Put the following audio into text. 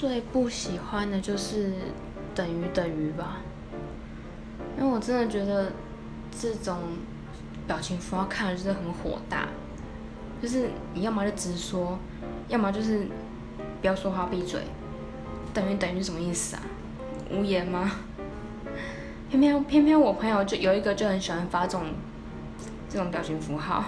最不喜欢的就是等于等于吧，因为我真的觉得这种表情符号看了就是很火大，就是你要么就直说，要么就是不要说话闭嘴。等于等于是什么意思啊？无言吗？偏偏偏偏我朋友就有一个就很喜欢发这种这种表情符号。